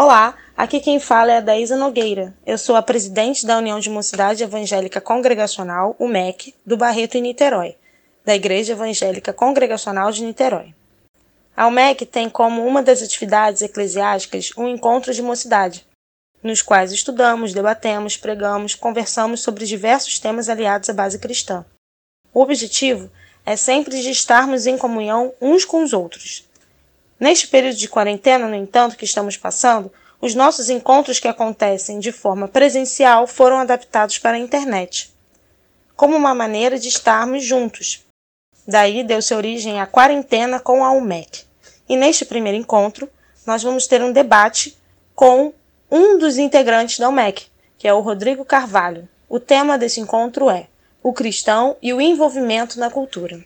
Olá, aqui quem fala é a Daísa Nogueira. Eu sou a presidente da União de Mocidade Evangélica Congregacional, o MEC, do Barreto em Niterói, da Igreja Evangélica Congregacional de Niterói. A UMEC tem como uma das atividades eclesiásticas um encontro de mocidade, nos quais estudamos, debatemos, pregamos, conversamos sobre diversos temas aliados à base cristã. O objetivo é sempre de estarmos em comunhão uns com os outros, Neste período de quarentena, no entanto, que estamos passando, os nossos encontros que acontecem de forma presencial foram adaptados para a internet, como uma maneira de estarmos juntos. Daí deu-se origem à quarentena com a UMEC. E neste primeiro encontro, nós vamos ter um debate com um dos integrantes da UMEC, que é o Rodrigo Carvalho. O tema desse encontro é o cristão e o envolvimento na cultura.